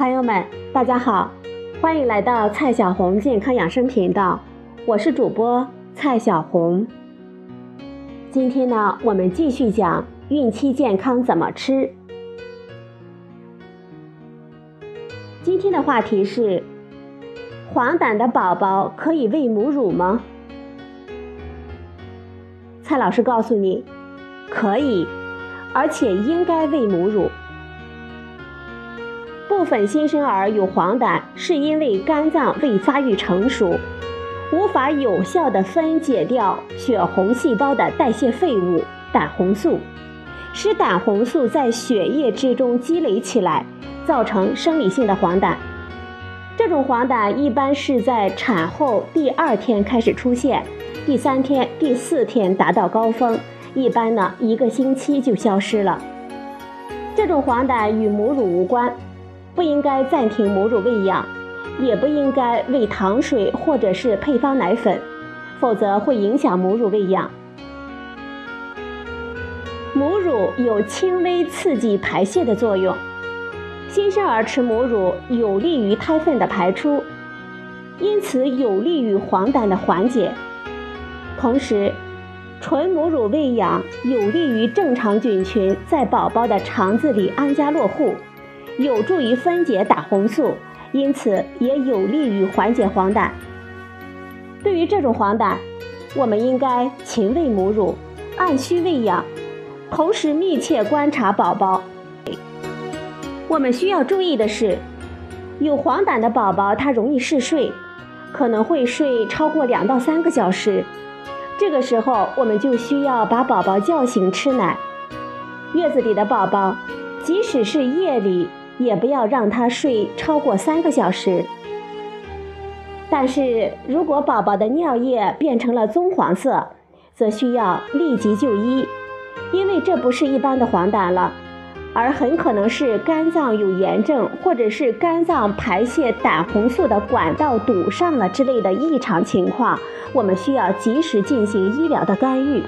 朋友们，大家好，欢迎来到蔡小红健康养生频道，我是主播蔡小红。今天呢，我们继续讲孕期健康怎么吃。今天的话题是：黄疸的宝宝可以喂母乳吗？蔡老师告诉你，可以，而且应该喂母乳。部分新生儿有黄疸，是因为肝脏未发育成熟，无法有效的分解掉血红细胞的代谢废物胆红素，使胆红素在血液之中积累起来，造成生理性的黄疸。这种黄疸一般是在产后第二天开始出现，第三天、第四天达到高峰，一般呢一个星期就消失了。这种黄疸与母乳无关。不应该暂停母乳喂养，也不应该喂糖水或者是配方奶粉，否则会影响母乳喂养。母乳有轻微刺激排泄的作用，新生儿吃母乳有利于胎粪的排出，因此有利于黄疸的缓解。同时，纯母乳喂养有利于正常菌群在宝宝的肠子里安家落户。有助于分解胆红素，因此也有利于缓解黄疸。对于这种黄疸，我们应该勤喂母乳，按需喂养，同时密切观察宝宝。我们需要注意的是，有黄疸的宝宝他容易嗜睡，可能会睡超过两到三个小时。这个时候，我们就需要把宝宝叫醒吃奶。月子里的宝宝，即使是夜里。也不要让他睡超过三个小时。但是如果宝宝的尿液变成了棕黄色，则需要立即就医，因为这不是一般的黄疸了，而很可能是肝脏有炎症，或者是肝脏排泄胆红素的管道堵上了之类的异常情况，我们需要及时进行医疗的干预。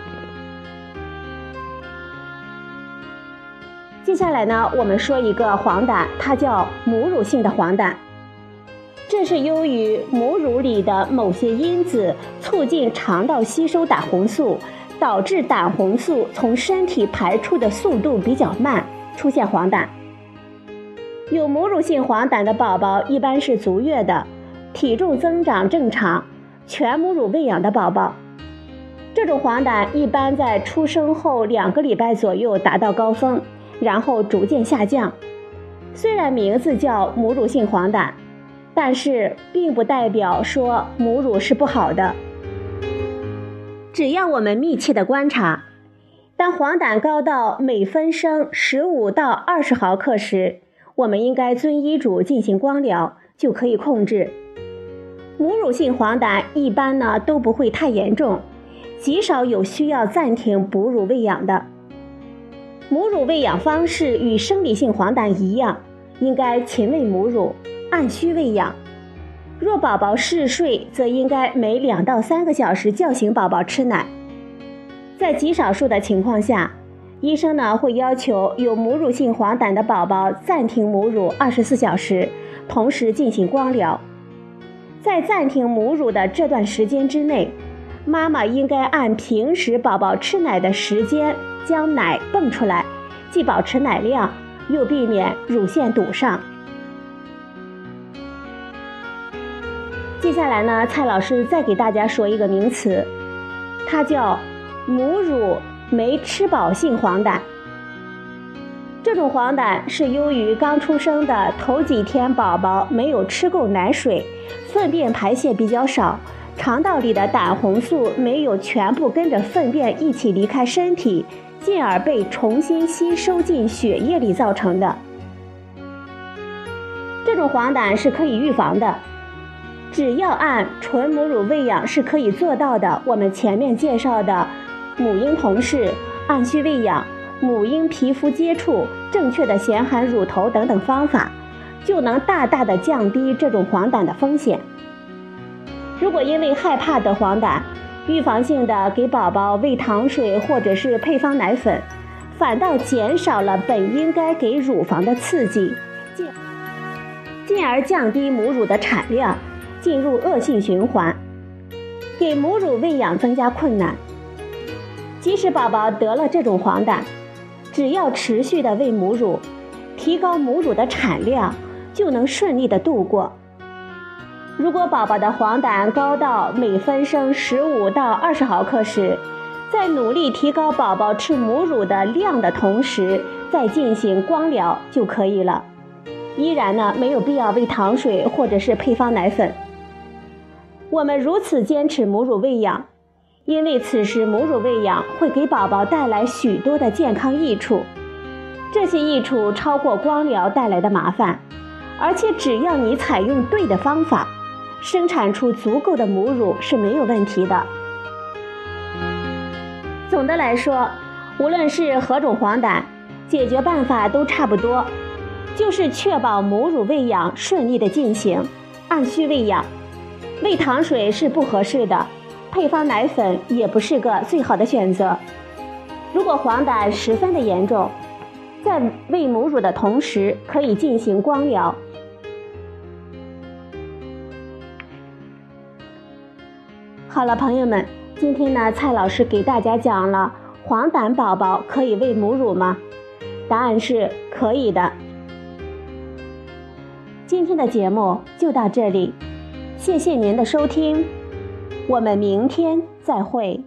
接下来呢，我们说一个黄疸，它叫母乳性的黄疸。这是由于母乳里的某些因子促进肠道吸收胆红素，导致胆红素从身体排出的速度比较慢，出现黄疸。有母乳性黄疸的宝宝一般是足月的，体重增长正常，全母乳喂养的宝宝。这种黄疸一般在出生后两个礼拜左右达到高峰。然后逐渐下降。虽然名字叫母乳性黄疸，但是并不代表说母乳是不好的。只要我们密切的观察，当黄疸高到每分升十五到二十毫克时，我们应该遵医嘱进行光疗，就可以控制。母乳性黄疸一般呢都不会太严重，极少有需要暂停哺乳喂养的。母乳喂养方式与生理性黄疸一样，应该勤喂母乳，按需喂养。若宝宝嗜睡，则应该每两到三个小时叫醒宝宝吃奶。在极少数的情况下，医生呢会要求有母乳性黄疸的宝宝暂停母乳二十四小时，同时进行光疗。在暂停母乳的这段时间之内，妈妈应该按平时宝宝吃奶的时间。将奶泵出来，既保持奶量，又避免乳腺堵上。接下来呢，蔡老师再给大家说一个名词，它叫母乳没吃饱性黄疸。这种黄疸是由于刚出生的头几天宝宝没有吃够奶水，粪便排泄比较少，肠道里的胆红素没有全部跟着粪便一起离开身体。进而被重新吸收进血液里造成的。这种黄疸是可以预防的，只要按纯母乳喂养是可以做到的。我们前面介绍的母婴同室、按需喂养、母婴皮肤接触、正确的衔含乳头等等方法，就能大大的降低这种黄疸的风险。如果因为害怕得黄疸，预防性的给宝宝喂糖水或者是配方奶粉，反倒减少了本应该给乳房的刺激，进进而降低母乳的产量，进入恶性循环，给母乳喂养增加困难。即使宝宝得了这种黄疸，只要持续的喂母乳，提高母乳的产量，就能顺利的度过。如果宝宝的黄疸高到每分升十五到二十毫克时，在努力提高宝宝吃母乳的量的同时，再进行光疗就可以了。依然呢，没有必要喂糖水或者是配方奶粉。我们如此坚持母乳喂养，因为此时母乳喂养会给宝宝带来许多的健康益处，这些益处超过光疗带来的麻烦，而且只要你采用对的方法。生产出足够的母乳是没有问题的。总的来说，无论是何种黄疸，解决办法都差不多，就是确保母乳喂养顺利的进行，按需喂养。喂糖水是不合适的，配方奶粉也不是个最好的选择。如果黄疸十分的严重，在喂母乳的同时，可以进行光疗。好了，朋友们，今天呢，蔡老师给大家讲了黄疸宝宝可以喂母乳吗？答案是可以的。今天的节目就到这里，谢谢您的收听，我们明天再会。